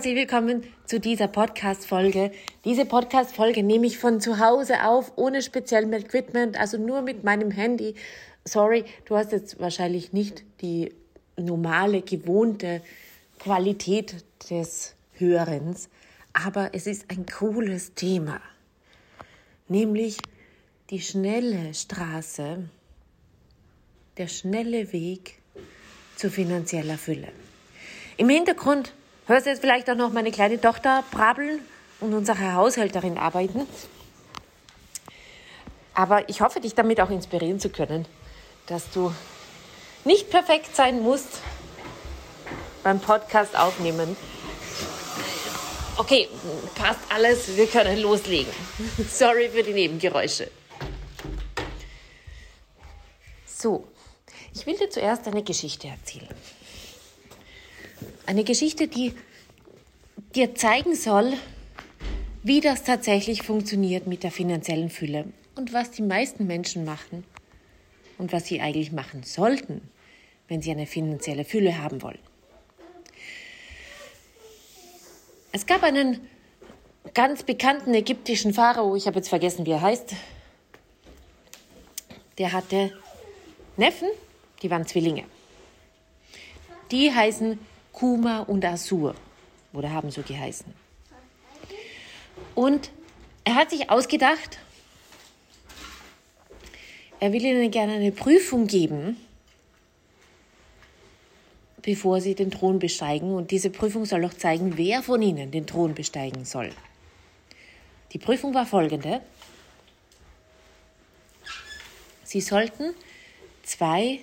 Herzlich willkommen zu dieser Podcast-Folge. Diese Podcast-Folge nehme ich von zu Hause auf, ohne speziellem Equipment, also nur mit meinem Handy. Sorry, du hast jetzt wahrscheinlich nicht die normale, gewohnte Qualität des Hörens, aber es ist ein cooles Thema, nämlich die schnelle Straße, der schnelle Weg zu finanzieller Fülle. Im Hintergrund hörst du jetzt vielleicht auch noch meine kleine Tochter brabbeln und unsere Haushälterin arbeiten. Aber ich hoffe, dich damit auch inspirieren zu können, dass du nicht perfekt sein musst beim Podcast aufnehmen. Okay, passt alles, wir können loslegen. Sorry für die Nebengeräusche. So, ich will dir zuerst eine Geschichte erzählen. Eine Geschichte, die dir zeigen soll, wie das tatsächlich funktioniert mit der finanziellen Fülle und was die meisten Menschen machen und was sie eigentlich machen sollten, wenn sie eine finanzielle Fülle haben wollen. Es gab einen ganz bekannten ägyptischen Pharao, ich habe jetzt vergessen, wie er heißt, der hatte Neffen, die waren Zwillinge. Die heißen Kuma und Asur oder haben so geheißen. Und er hat sich ausgedacht, er will ihnen gerne eine Prüfung geben, bevor sie den Thron besteigen. Und diese Prüfung soll auch zeigen, wer von ihnen den Thron besteigen soll. Die Prüfung war folgende. Sie sollten zwei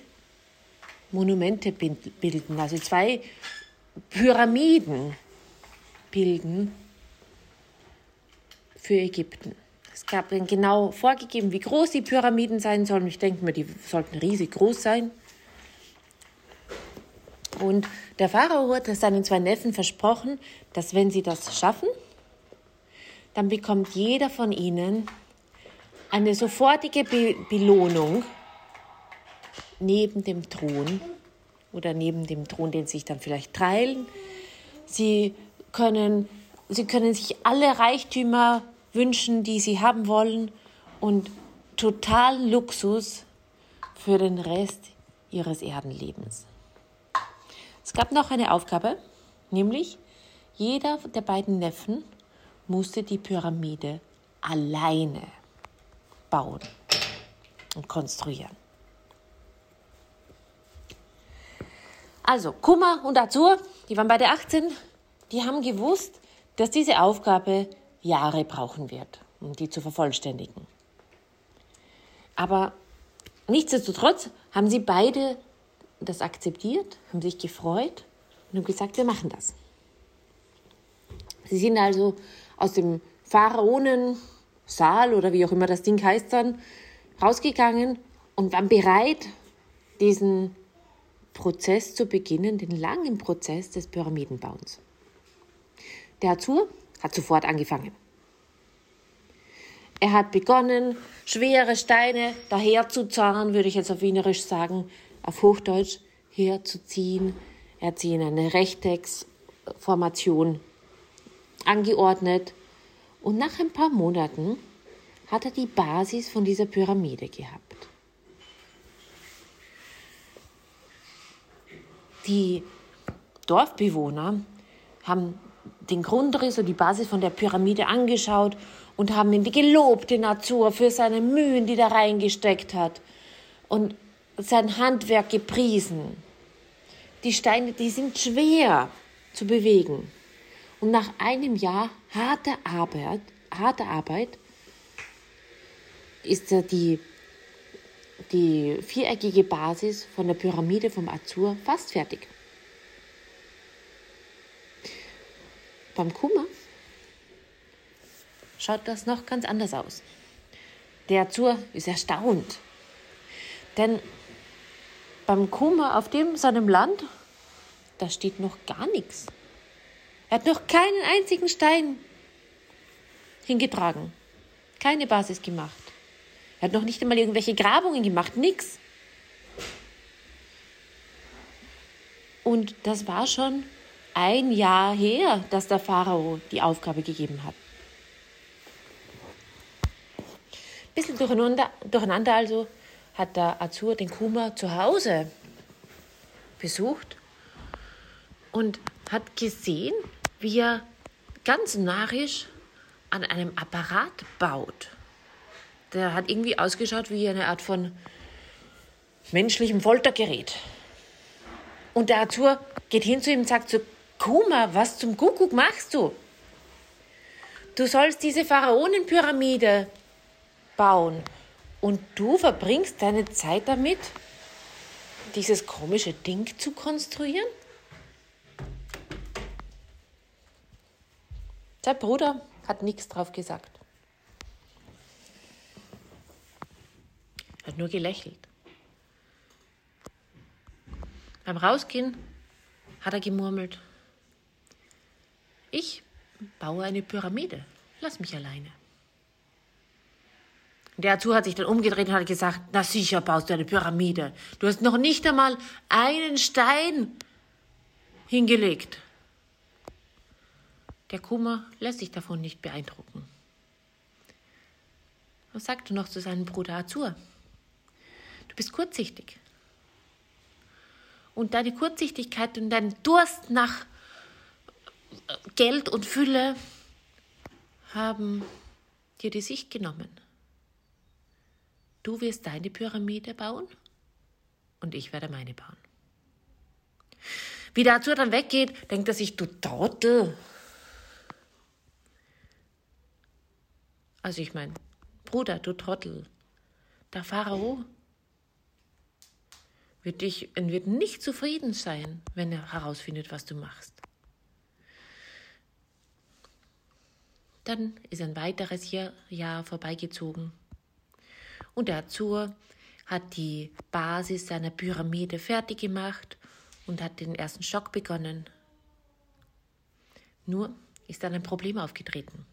Monumente bilden, also zwei Pyramiden bilden für Ägypten. Es gab dann genau vorgegeben, wie groß die Pyramiden sein sollen. Ich denke mir, die sollten riesig groß sein. Und der Pharao hat seinen zwei Neffen versprochen, dass wenn sie das schaffen, dann bekommt jeder von ihnen eine sofortige Be Belohnung neben dem Thron oder neben dem Thron, den sie sich dann vielleicht teilen. Sie können, sie können sich alle Reichtümer wünschen, die sie haben wollen und totalen Luxus für den Rest ihres Erdenlebens. Es gab noch eine Aufgabe, nämlich jeder der beiden Neffen musste die Pyramide alleine bauen und konstruieren. Also, Kummer und Azur, die waren beide 18, die haben gewusst, dass diese Aufgabe Jahre brauchen wird, um die zu vervollständigen. Aber nichtsdestotrotz haben sie beide das akzeptiert, haben sich gefreut und haben gesagt, wir machen das. Sie sind also aus dem Pharaonensaal oder wie auch immer das Ding heißt dann, rausgegangen und waren bereit, diesen Prozess zu beginnen, den langen Prozess des Pyramidenbauens. Der Azur hat sofort angefangen. Er hat begonnen, schwere Steine daherzuzahlen, würde ich jetzt auf Wienerisch sagen, auf Hochdeutsch herzuziehen. Er hat sie in eine Rechtecksformation angeordnet und nach ein paar Monaten hat er die Basis von dieser Pyramide gehabt. Die Dorfbewohner haben den Grundriss und die Basis von der Pyramide angeschaut und haben ihn gelobt, Natur, für seine Mühen, die da reingesteckt hat und sein Handwerk gepriesen. Die Steine, die sind schwer zu bewegen. Und nach einem Jahr harter Arbeit, harter Arbeit ist die die viereckige Basis von der Pyramide vom Azur fast fertig. Beim Kuma schaut das noch ganz anders aus. Der Azur ist erstaunt, denn beim Kuma auf dem seinem Land, da steht noch gar nichts. Er hat noch keinen einzigen Stein hingetragen, keine Basis gemacht. Er hat noch nicht einmal irgendwelche Grabungen gemacht, nix. Und das war schon ein Jahr her, dass der Pharao die Aufgabe gegeben hat. Bisschen durcheinander, durcheinander also hat der Azur den Kuma zu Hause besucht und hat gesehen, wie er ganz narrisch an einem Apparat baut. Der hat irgendwie ausgeschaut wie eine Art von menschlichem Foltergerät. Und der Azur geht hin zu ihm und sagt so, Kuma, was zum Kuckuck machst du? Du sollst diese Pharaonenpyramide bauen und du verbringst deine Zeit damit, dieses komische Ding zu konstruieren? Der Bruder hat nichts drauf gesagt. Hat nur gelächelt. Beim Rausgehen hat er gemurmelt, ich baue eine Pyramide, lass mich alleine. Der Azur hat sich dann umgedreht und hat gesagt, na sicher baust du eine Pyramide. Du hast noch nicht einmal einen Stein hingelegt. Der Kummer lässt sich davon nicht beeindrucken. Was sagte noch zu seinem Bruder Azur? Bist kurzsichtig. Und deine Kurzsichtigkeit und dein Durst nach Geld und Fülle haben dir die Sicht genommen. Du wirst deine Pyramide bauen und ich werde meine bauen. Wie der Azur dann weggeht, denkt er sich, du Trottel, Also ich meine, Bruder, du Trottel, der Pharao wird, dich, wird nicht zufrieden sein, wenn er herausfindet, was du machst. Dann ist ein weiteres Jahr, vorbeigezogen und der Azur hat die Basis seiner Pyramide fertig gemacht und hat den ersten Schock begonnen. Nur ist dann ein Problem aufgetreten.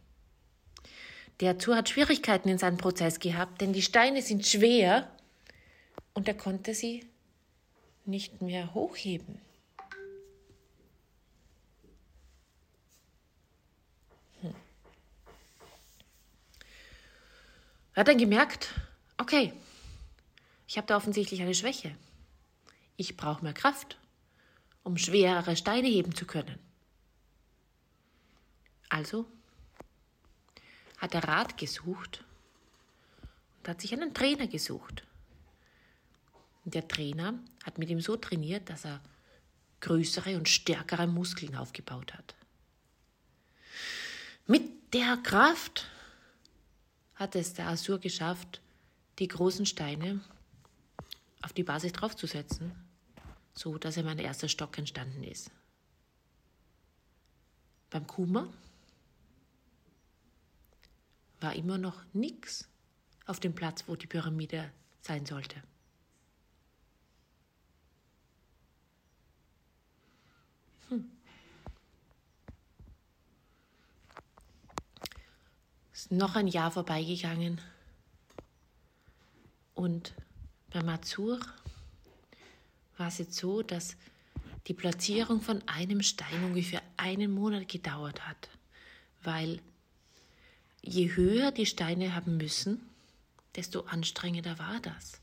Der Azur hat Schwierigkeiten in seinem Prozess gehabt, denn die Steine sind schwer und er konnte sie nicht mehr hochheben. Hm. Er hat dann gemerkt, okay, ich habe da offensichtlich eine Schwäche. Ich brauche mehr Kraft, um schwerere Steine heben zu können. Also hat er Rat gesucht und hat sich einen Trainer gesucht. Und der Trainer hat mit ihm so trainiert, dass er größere und stärkere Muskeln aufgebaut hat. Mit der Kraft hat es der Asur geschafft, die großen Steine auf die Basis draufzusetzen, so dass ihm ein erster Stock entstanden ist. Beim Kuma war immer noch nichts auf dem Platz, wo die Pyramide sein sollte. Ist noch ein Jahr vorbeigegangen und bei Mazur war es jetzt so, dass die Platzierung von einem Stein ungefähr einen Monat gedauert hat, weil je höher die Steine haben müssen, desto anstrengender war das.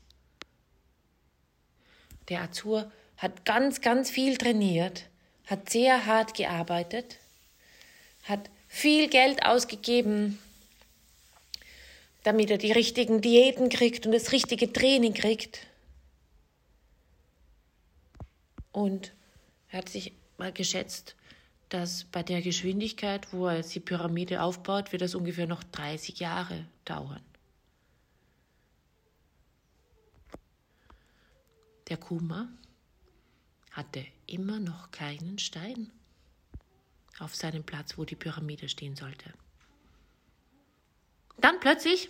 Der Azur hat ganz, ganz viel trainiert, hat sehr hart gearbeitet, hat viel Geld ausgegeben, damit er die richtigen Diäten kriegt und das richtige Training kriegt. Und er hat sich mal geschätzt, dass bei der Geschwindigkeit, wo er die Pyramide aufbaut, wird das ungefähr noch 30 Jahre dauern. Der Kuma hatte immer noch keinen Stein auf seinem Platz, wo die Pyramide stehen sollte. Dann plötzlich,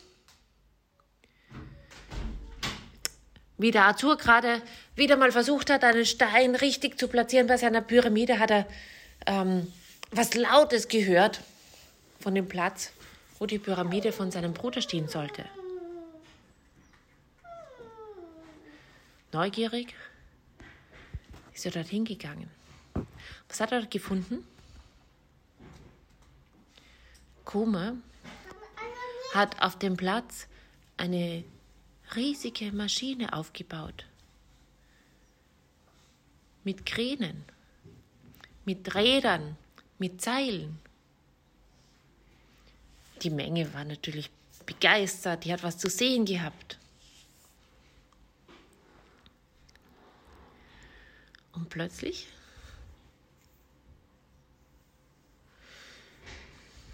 wie der Azur gerade wieder mal versucht hat, einen Stein richtig zu platzieren bei seiner Pyramide, hat er ähm, was Lautes gehört von dem Platz, wo die Pyramide von seinem Bruder stehen sollte. Neugierig ist er dorthin gegangen. Was hat er gefunden? Kuma hat auf dem Platz eine riesige Maschine aufgebaut. Mit Kränen, mit Rädern, mit Seilen. Die Menge war natürlich begeistert, die hat was zu sehen gehabt. Und plötzlich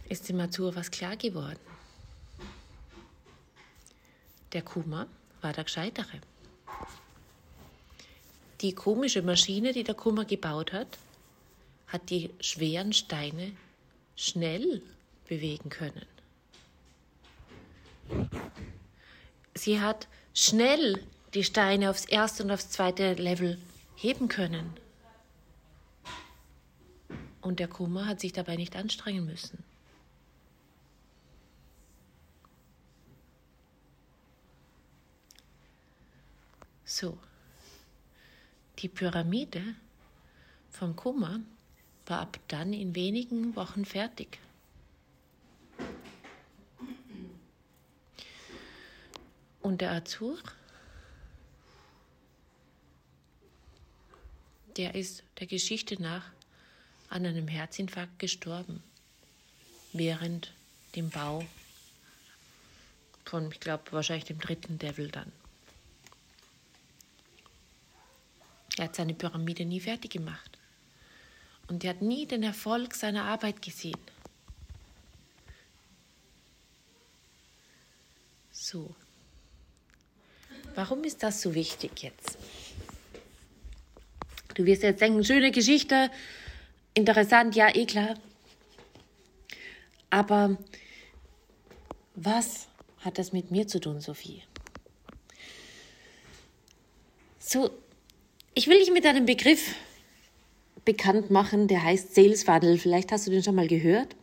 ist dem Matur was klar geworden. Der Kuma war der Gescheitere. Die komische Maschine, die der Kuma gebaut hat, hat die schweren Steine schnell bewegen können. Sie hat schnell die Steine aufs erste und aufs zweite Level heben können. Und der Kuma hat sich dabei nicht anstrengen müssen. So, die Pyramide vom Kuma war ab dann in wenigen Wochen fertig. Und der Azur, der ist der Geschichte nach an einem Herzinfarkt gestorben, während dem Bau von, ich glaube, wahrscheinlich dem dritten Devil dann. Er hat seine Pyramide nie fertig gemacht. Und er hat nie den Erfolg seiner Arbeit gesehen. So. Warum ist das so wichtig jetzt? Du wirst jetzt denken, schöne Geschichte, interessant, ja, eh klar. Aber was hat das mit mir zu tun, Sophie? So, ich will dich mit einem Begriff bekannt machen, der heißt Sales Funnel. Vielleicht hast du den schon mal gehört,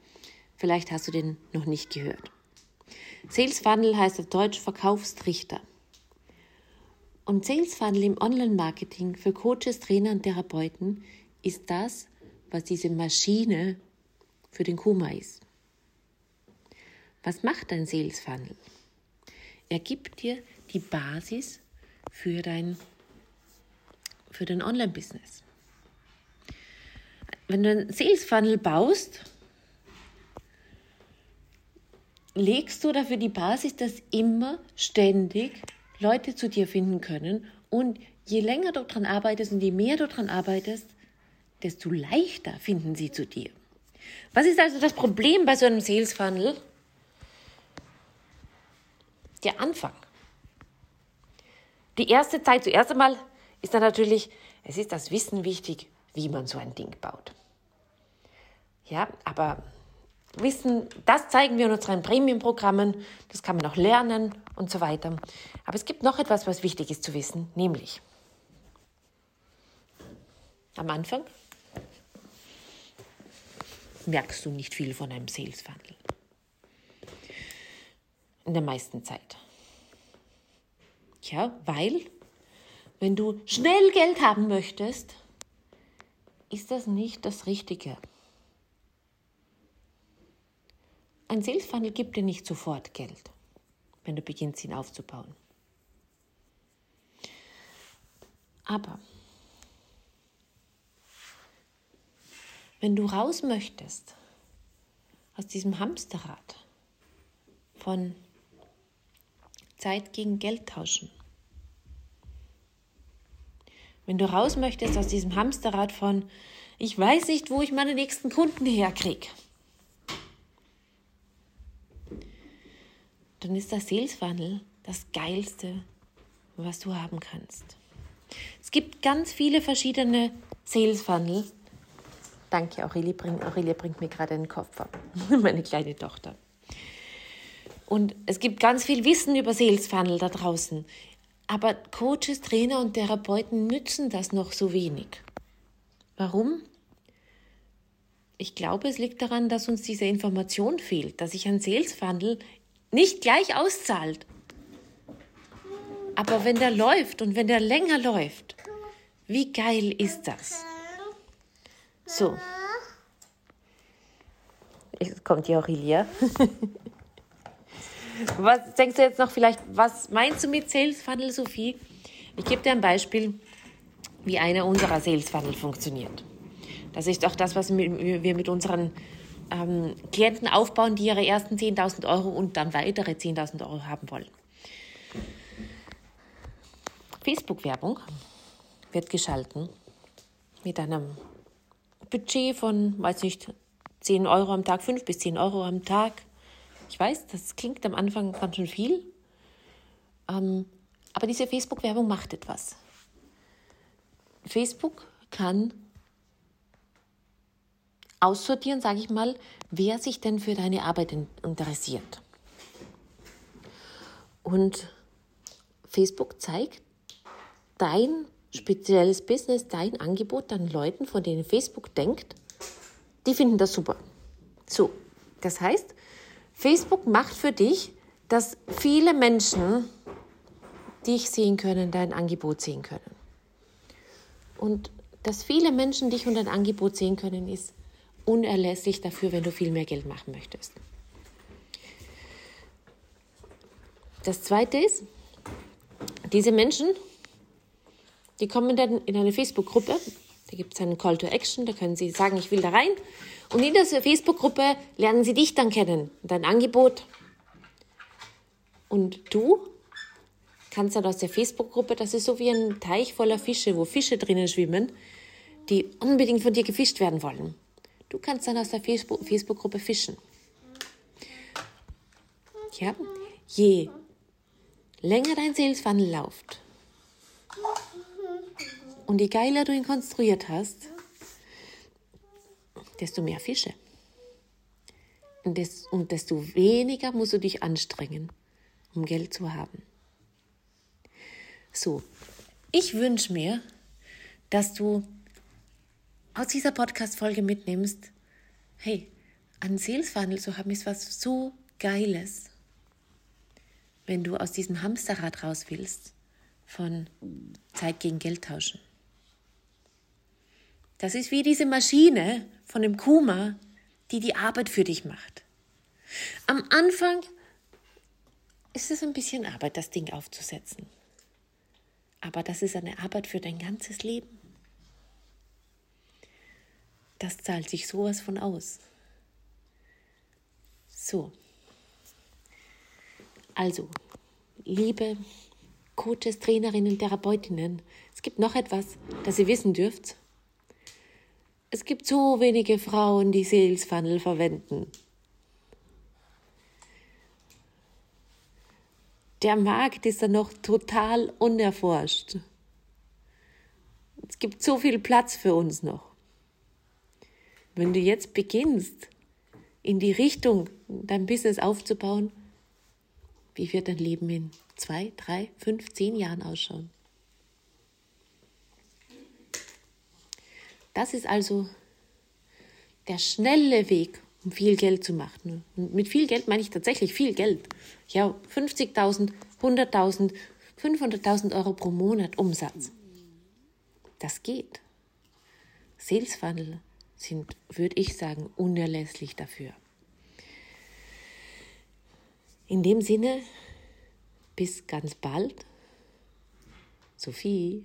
vielleicht hast du den noch nicht gehört. Sales Funnel heißt auf Deutsch Verkaufstrichter. Und Sales Funnel im Online-Marketing für Coaches, Trainer und Therapeuten ist das, was diese Maschine für den Kuma ist. Was macht ein Sales Funnel? Er gibt dir die Basis für dein für dein Online-Business. Wenn du einen Sales Funnel baust, legst du dafür die Basis, dass immer ständig Leute zu dir finden können. Und je länger du daran arbeitest und je mehr du daran arbeitest, desto leichter finden sie zu dir. Was ist also das Problem bei so einem Sales Funnel? Der Anfang. Die erste Zeit, zuerst einmal ist dann natürlich, es ist das Wissen wichtig, wie man so ein Ding baut. Ja, aber Wissen, das zeigen wir in unseren Premium-Programmen, das kann man auch lernen und so weiter. Aber es gibt noch etwas, was wichtig ist zu wissen, nämlich am Anfang merkst du nicht viel von einem Sales Funnel. In der meisten Zeit. Ja, weil wenn du schnell Geld haben möchtest, ist das nicht das Richtige. Ein Sales Funnel gibt dir nicht sofort Geld, wenn du beginnst, ihn aufzubauen. Aber wenn du raus möchtest aus diesem Hamsterrad von Zeit gegen Geld tauschen, wenn du raus möchtest aus diesem Hamsterrad von, ich weiß nicht, wo ich meine nächsten Kunden herkriege, dann ist das Sales Funnel das Geilste, was du haben kannst. Es gibt ganz viele verschiedene Sales Funnel. Danke, Aurelie, bring, Aurelie bringt mir gerade einen Kopf ab. Meine kleine Tochter. Und es gibt ganz viel Wissen über Sales Funnel da draußen. Aber Coaches, Trainer und Therapeuten nützen das noch so wenig. Warum? Ich glaube, es liegt daran, dass uns diese Information fehlt, dass sich ein Sales Funnel nicht gleich auszahlt. Aber wenn der läuft und wenn der länger läuft, wie geil ist das? So. Jetzt kommt die Aurelia. was denkst du jetzt noch vielleicht, was meinst du mit Sales Funnel, Sophie? Ich gebe dir ein Beispiel, wie einer unserer Sales Funnel funktioniert. Das ist auch das, was wir mit unseren ähm, Klienten aufbauen, die ihre ersten 10.000 Euro und dann weitere 10.000 Euro haben wollen. Facebook-Werbung wird geschalten mit einem Budget von, weiß nicht, 10 Euro am Tag, 5 bis 10 Euro am Tag. Ich weiß, das klingt am Anfang ganz schön viel, ähm, aber diese Facebook-Werbung macht etwas. Facebook kann aussortieren, sage ich mal, wer sich denn für deine Arbeit interessiert. Und Facebook zeigt dein spezielles Business, dein Angebot dann Leuten, von denen Facebook denkt, die finden das super. So, das heißt, Facebook macht für dich, dass viele Menschen dich sehen können, dein Angebot sehen können. Und dass viele Menschen dich und dein Angebot sehen können, ist unerlässlich dafür, wenn du viel mehr Geld machen möchtest. Das Zweite ist, diese Menschen, die kommen dann in eine Facebook-Gruppe, da gibt es einen Call to Action, da können sie sagen, ich will da rein. Und in dieser Facebook-Gruppe lernen sie dich dann kennen, dein Angebot. Und du kannst dann aus der Facebook-Gruppe, das ist so wie ein Teich voller Fische, wo Fische drinnen schwimmen, die unbedingt von dir gefischt werden wollen. Du kannst dann aus der Facebook-Gruppe fischen. Ja, je länger dein Sales Funnel läuft und je geiler du ihn konstruiert hast, desto mehr Fische. Und, des, und desto weniger musst du dich anstrengen, um Geld zu haben. So, ich wünsche mir, dass du aus dieser Podcast-Folge mitnimmst, hey, an Funnel zu haben ist was so Geiles. Wenn du aus diesem Hamsterrad raus willst, von Zeit gegen Geld tauschen. Das ist wie diese Maschine von dem Kuma, die die Arbeit für dich macht. Am Anfang ist es ein bisschen Arbeit, das Ding aufzusetzen. Aber das ist eine Arbeit für dein ganzes Leben das zahlt sich sowas von aus. So. Also, liebe Coaches, Trainerinnen, Therapeutinnen, es gibt noch etwas, das ihr wissen dürft. Es gibt so wenige Frauen, die Sales Funnel verwenden. Der Markt ist da noch total unerforscht. Es gibt so viel Platz für uns noch. Wenn du jetzt beginnst, in die Richtung dein Business aufzubauen, wie wird dein Leben in zwei, drei, fünf, zehn Jahren ausschauen? Das ist also der schnelle Weg, um viel Geld zu machen. Und mit viel Geld meine ich tatsächlich viel Geld. Ja, 50.000, 100.000, 500.000 Euro pro Monat Umsatz. Das geht. Sales Funnel sind, würde ich sagen, unerlässlich dafür. In dem Sinne, bis ganz bald. Sophie.